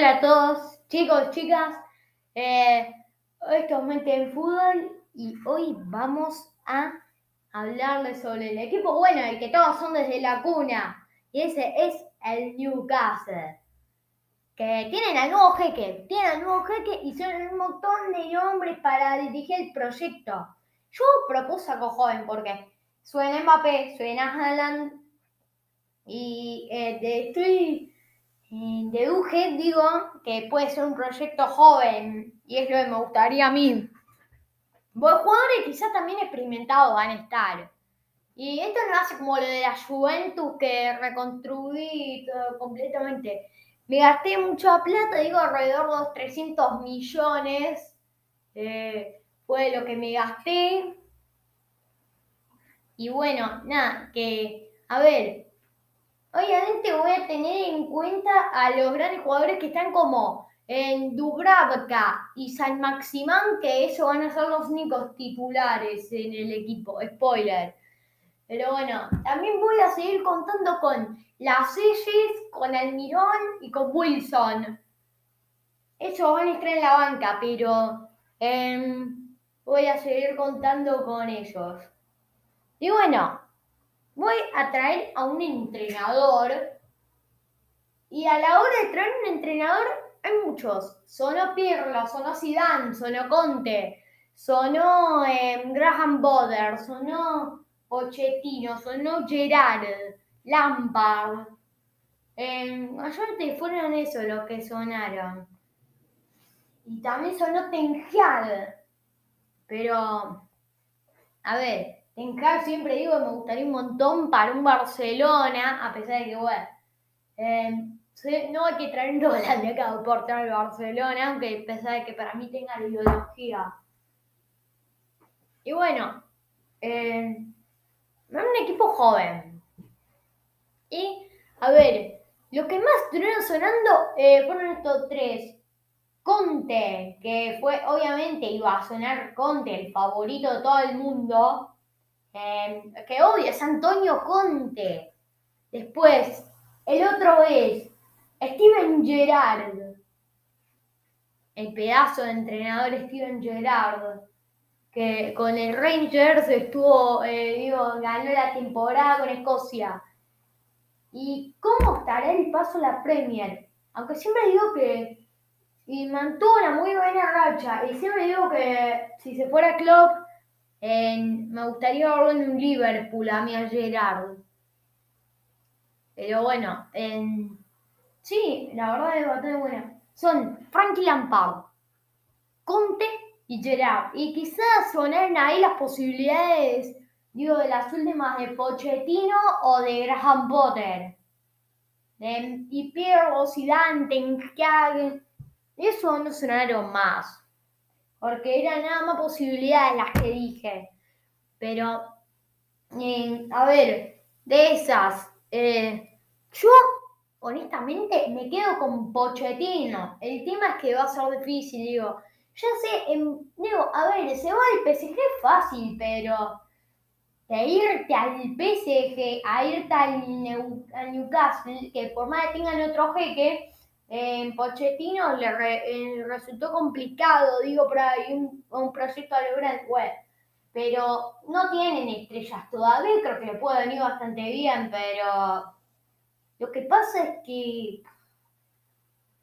Hola a todos, chicos, chicas. Eh, esto es Mente en Fútbol y hoy vamos a hablarles sobre el equipo bueno, el que todos son desde la cuna. Y ese es el Newcastle. Que tienen al nuevo jeque, tienen al nuevo jeque y son un montón de nombres para dirigir el proyecto. Yo propuse algo joven porque suena Mbappé, suena Haaland y eh, estoy de UG digo que puede ser un proyecto joven y es lo que me gustaría a mí. Los jugadores quizás también experimentados van a estar. Y esto no hace como lo de la Juventus que reconstruí todo completamente. Me gasté mucha plata, digo alrededor de los 300 millones. Eh, fue lo que me gasté. Y bueno, nada, que, a ver, Obviamente voy a tener en cuenta a los grandes jugadores que están como en Dubravka y San Maximán, que ellos van a ser los únicos titulares en el equipo. Spoiler. Pero bueno, también voy a seguir contando con las Selles, con Almirón y con Wilson. Ellos van a estar en la banca, pero em, voy a seguir contando con ellos. Y bueno, voy a traer a un entrenador y a la hora de traer un entrenador hay muchos. Sonó Pirlo, sonó Zidane, sonó Conte, sonó em, Graham Boder, sonó Pochettino, sonó Gerard, Lampard. Eh, mayormente fueron esos los que sonaron. Y también sonó Ten Pero, a ver, en Hag siempre digo que me gustaría un montón para un Barcelona, a pesar de que, bueno, em, no hay que traer un de acá por traer el Barcelona, aunque a pesar de que para mí tenga la ideología. Y bueno, eh, un equipo joven. Y, a ver, los que más estuvieron sonando eh, fueron estos tres. Conte, que fue, obviamente iba a sonar Conte, el favorito de todo el mundo. Em, que obvio es Antonio Conte. Después, el otro es Steven Gerrard. El pedazo de entrenador Steven Gerrard. Que con el Rangers estuvo, eh, digo, ganó la temporada con Escocia. ¿Y cómo estará el paso a la Premier? Aunque siempre digo que y mantuvo una muy buena racha. Y siempre digo que si se fuera Klopp me gustaría verlo en un Liverpool a mí a Gerard. Pero bueno, sí, la verdad es bastante buena. Son Frankie Lampard, Conte y Gerard. Y quizás sonaron ahí las posibilidades, digo, de las últimas de Pochettino o de Graham Potter. y Piero, Zidane, Ten Eso no sonaron más porque eran nada más posibilidades las que dije. Pero, eh, a ver, de esas, eh, yo honestamente me quedo con Pochettino. El tema es que va a ser difícil, digo. Ya sé, digo, a ver, se va al PSG fácil, pero de irte al PSG, a irte al, Newcastle, que por más que tengan otro jeque, en Pochettino le eh, resultó complicado, digo, por ahí un, proyecto a lograr web. Pero no tienen estrellas todavía, creo que le puede venir bastante bien, pero lo que pasa es que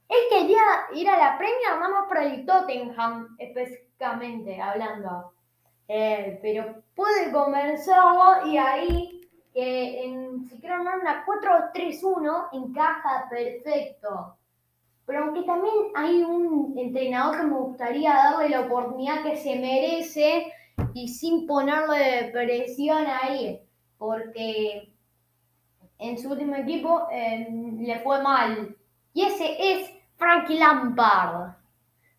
él quería ir a la premia nada más para el Tottenham, específicamente hablando. Eh, pero puede convencerlo y ahí, que en, si quiero una 4-3-1, encaja perfecto. Pero aunque también hay un entrenador que me gustaría darle la oportunidad que se merece y sin ponerle presión ahí, porque en su último equipo eh, le fue mal. Y ese es Frankie Lampard.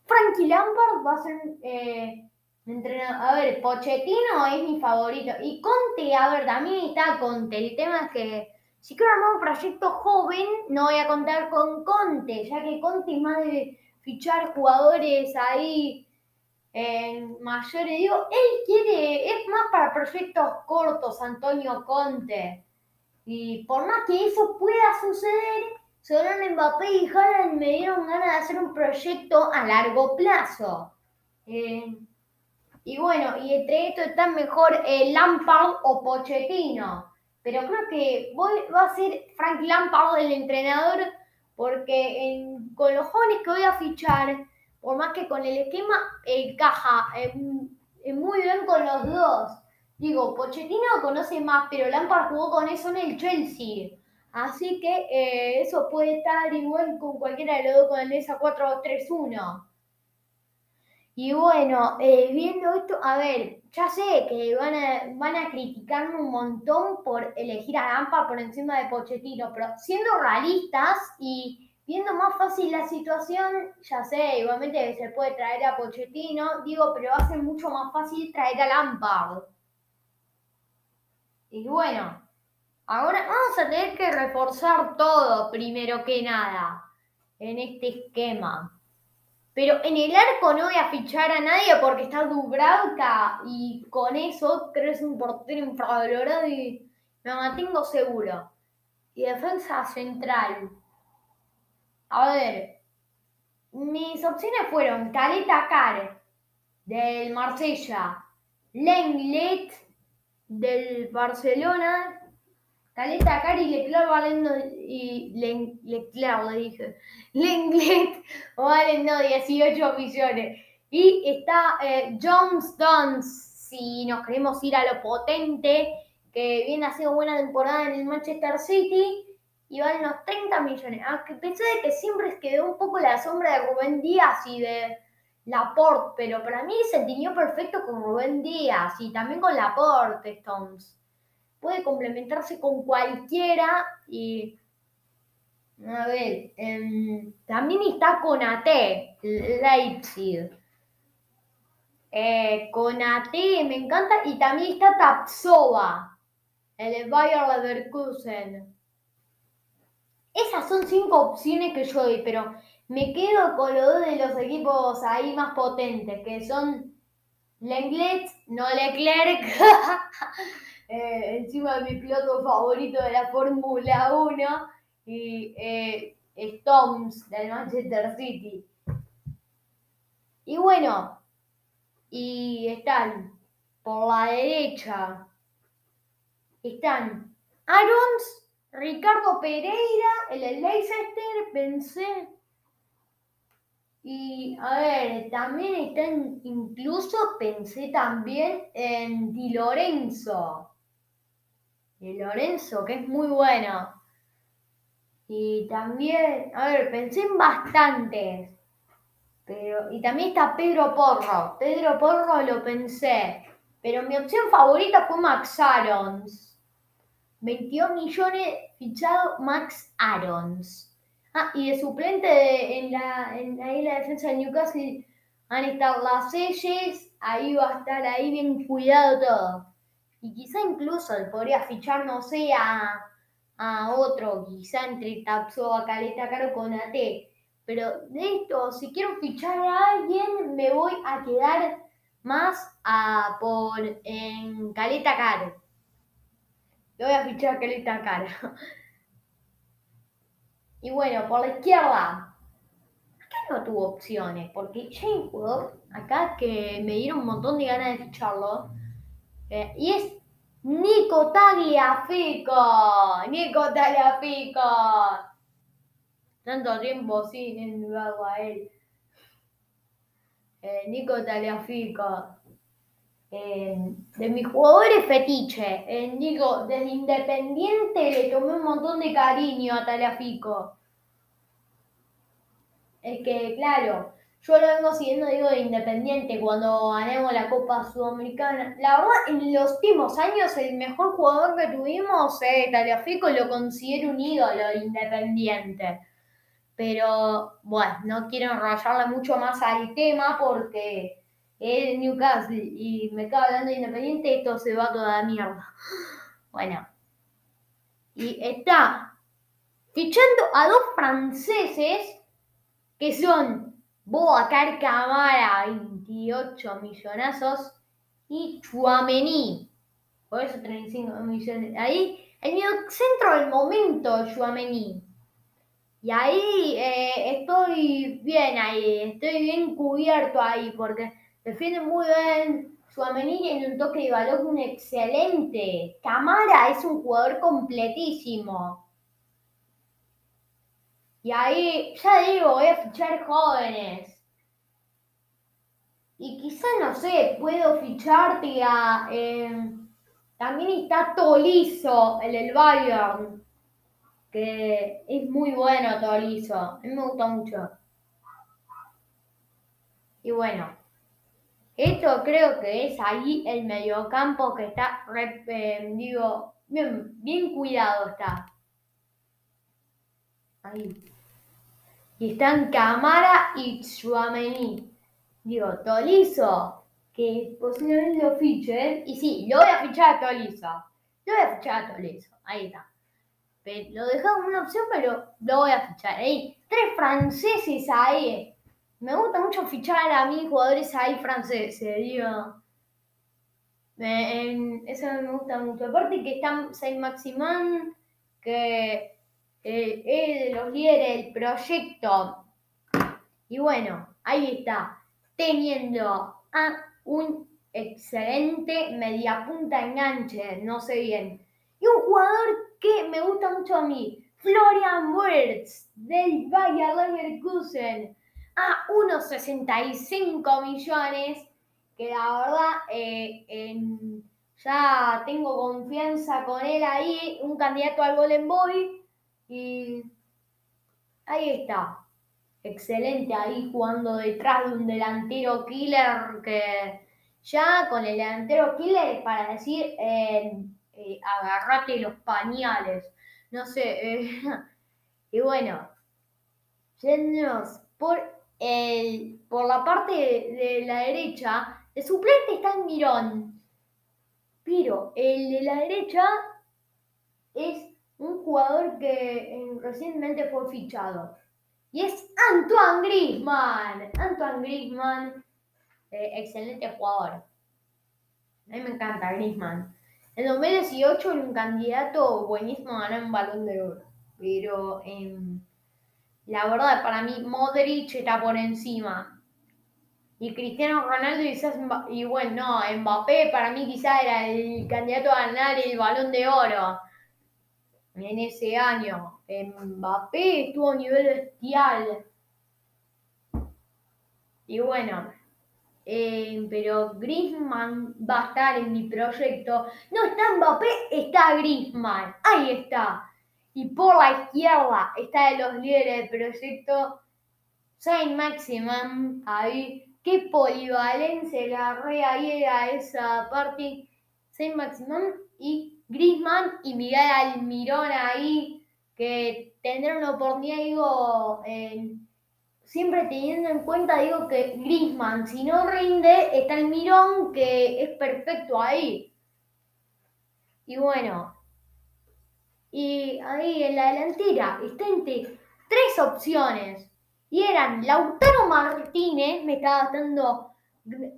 Frankie Lampard va a ser eh, entrenador. A ver, Pochettino es mi favorito. Y Conte, a ver, también está Conte. El tema es que si quiero armar un proyecto joven, no voy a contar con Conte, ya que Conte es más de fichar jugadores ahí en mayores. Digo, él quiere, es más para proyectos cortos, Antonio Conte. Y por más que eso pueda suceder, Son Mbappé y Haaland me dieron ganas de hacer un proyecto a largo plazo. Eh, y bueno, y entre esto está mejor eh, Lampard o Pochettino. Pero creo que va a ser Frank Lampard el entrenador porque con los jóvenes que voy a fichar, por más que con el esquema encaja muy bien con los dos. Digo, Pochettino conoce más, pero Lampard jugó con eso en el Chelsea. Así que eh, eso puede estar igual con cualquiera de los dos con el esa 4-3-1. Y bueno, eh, viendo esto, a ver, ya sé que van a, van a criticarme un montón por elegir a Lampard por encima de Pochettino, pero siendo realistas y viendo más fácil la situación, ya sé, igualmente se puede traer a Pochettino, digo, pero va a ser mucho más fácil traer a Lampard. Y bueno, ahora vamos a tener que reforzar todo primero que nada en este esquema. Pero en el arco no voy a fichar a nadie porque está Dubravka y con eso creo un portero infravalorado y me mantengo seguro. Y defensa central. A ver, mis opciones fueron Caleta Car del Marsella, Lenglet del Barcelona, Caleta Car y Leclerc valiendo y Leclerc le dije. Lenglet valiendo 18 millones. Y está eh, John Stones, si nos queremos ir a lo potente, que viene haciendo buena temporada en el Manchester City y vale unos 30 millones. Aunque pensé de que siempre quedó un poco la sombra de Rubén Díaz y de Laporte, pero para mí se entendió perfecto con Rubén Díaz y también con Laporte, Stones. Puede complementarse con cualquiera y. A ver, em, también está con AT, Leipzig. Eh, con AT me encanta y también está Tapsova, el Bayer Leverkusen. Esas son cinco opciones que yo doy, pero me quedo con los dos de los equipos ahí más potentes, que son Lenglet, no Leclerc, eh, encima de mi piloto favorito de la Fórmula 1, y eh, Stones del Manchester City. Y bueno, y están por la derecha, están Arons Ricardo Pereira, el Leicester, pensé. Y a ver, también está incluso pensé también en Di Lorenzo. Di Lorenzo, que es muy bueno. Y también, a ver, pensé en bastantes. Pero, y también está Pedro Porro. Pedro Porro lo pensé. Pero mi opción favorita fue Max Arons. 22 millones fichado Max Arons. Ah, y de suplente en, la, en ahí la defensa de Newcastle van a estar las Selles, ahí va a estar ahí bien cuidado todo. Y quizá incluso podría fichar, no sé, a, otro, quizá entre a Caleta Caro con AT. Pero de esto, si quiero fichar a alguien, me voy a quedar más a por en Caleta Caro. Le voy a fichar a Caleta Cara. Y bueno, por la izquierda, acá no tuvo opciones, porque Wood, acá que me dieron un montón de ganas de ficharlo, eh, y es Nico Tagliafico. Nico Tagliafico. Tanto tiempo sin lugar a él. Eh, Nico Tagliafico. Eh, de mis jugadores fetiche. Eh, digo, desde Independiente le tomé un montón de cariño a Talafico. Es que, claro, yo lo vengo siguiendo, digo, de Independiente cuando ganemos la Copa Sudamericana. La verdad, en los últimos años, el mejor jugador que tuvimos, eh, Talafico, lo considero un ídolo de Independiente. Pero, bueno, no quiero enrollarle mucho más al tema porque el Newcastle y me acaba hablando de Independiente, esto se va toda la mierda. Bueno. Y está fichando a dos franceses que son Boacar Camara, 28 millonazos, y Chouameni, por eso 35 millones. Ahí, el centro del momento, Chouameni. Y Y ahí eh, estoy bien ahí, estoy bien cubierto ahí, porque defiende muy bien. Suamení tiene un toque de balón excelente. Camara es un jugador completísimo. Y ahí, ya digo, voy a fichar jóvenes. Y quizás, no sé, puedo ficharte a... Eh, también está Tolizo, el del Bayern, que es muy bueno Tolizo, a mí me gusta mucho. Y bueno, esto creo que es ahí el mediocampo que está, eh, digo, bien, bien cuidado está. Ahí. Y están Camara y Chuamení. Digo, Tolizo, que posiblemente lo fichen. Y sí, lo voy a fichar a Tolizo. Lo voy a fichar a Tolizo. Ahí está. lo dejamos una opción, pero lo voy a fichar. Ahí, tres franceses ahí. Me gusta mucho fichar a mí jugadores ahí franceses, digo. eso me gusta mucho. Aparte que está Saint-Maximin, que es de los líderes del proyecto. Y bueno, ahí está, teniendo a un excelente mediapunta enganche, no sé bien. Y un jugador que me gusta mucho a mí, Florian Wirtz, del Bayer Leverkusen, a unos 65 millones, que la verdad eh, ya tengo confianza con él ahí, un candidato al Golden Boy y ahí está. Excelente ahí jugando detrás de un delantero killer que ya con el delantero killer para decir eh, eh, agarrate los pañales. No sé. Eh, y bueno, yéndonos por, el, por la parte de, la derecha, de suplente está el Mirón. Pero el de la derecha es un jugador que eh, recientemente fue fichado. Y es Antoine Griezmann. Antoine Griezmann, eh, excelente jugador. A mí me encanta Griezmann. En 2018 era un candidato buenísimo a ganar un balón de oro. Pero em, la verdad, para mí, Modric está por encima. Y Cristiano Ronaldo quizás, y bueno, no, Mbappé para mí quizás era el candidato a ganar el balón de oro en ese año. Mbappé estuvo a nivel bestial. Y bueno, eh, pero Griezmann va a estar en mi proyecto. No está Mbappé, está Griezmann. Ahí está. Y por la izquierda está de los líderes del proyecto Saint Maximum. Ahí. Qué polivalencia la re ahí a esa parte. Saint Maximum y Grisman y Miguel Almirón ahí, que tendrán una oportunidad, digo, siempre teniendo en cuenta, digo, que Grisman, si no rinde, está Almirón, que es perfecto ahí. Y bueno, y ahí en la delantera está entre tres opciones. Y eran Lautaro Martínez, me estaba dando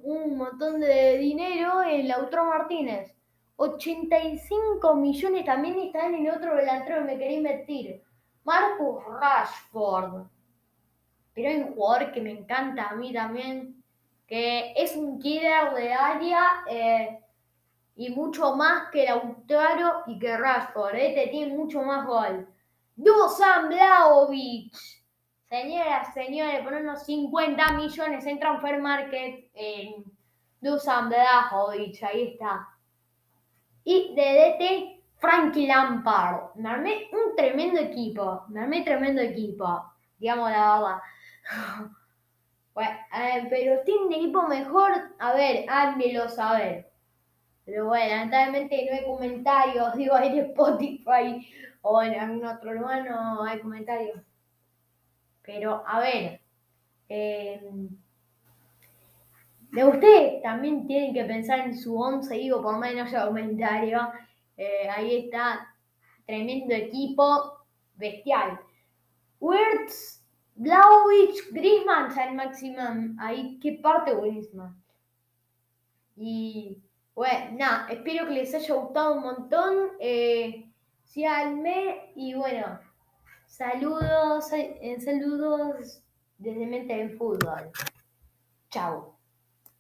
un montón de dinero en Lautaro Martínez. 85 millones también están en otro delantero me quería invertir. Marcus Rashford. Pero hay un jugador que me encanta a mí también, que es un killer de área eh, y mucho más que Lautaro y que Rashford. Este tiene mucho más gol. Dusan Blaovic. Señoras, señores, por unos 50 millones en Transfer Market en Dusan Blaovic. Ahí está y de DT Frankie Lampard. Me armé un tremendo equipo, me armé tremendo equipo, digamos la verdad. Bueno, pero tiene un equipo mejor, a ver, házmelo saber. Pero bueno, lamentablemente no hay comentarios, digo, en Spotify o en algún otro lugar no hay comentarios. Pero, a ver, eh, de ustedes también tienen que pensar en su once, digo, por menos comentario. Eh, ahí está, tremendo equipo, bestial. Wirtz, Blauwich, Griezmann, San Maximum. Ahí, qué parte buenísima. Y bueno, nada, espero que les haya gustado un montón. Eh, síganme y bueno, Saludos, eh, saludos desde Mente en Fútbol. Chao.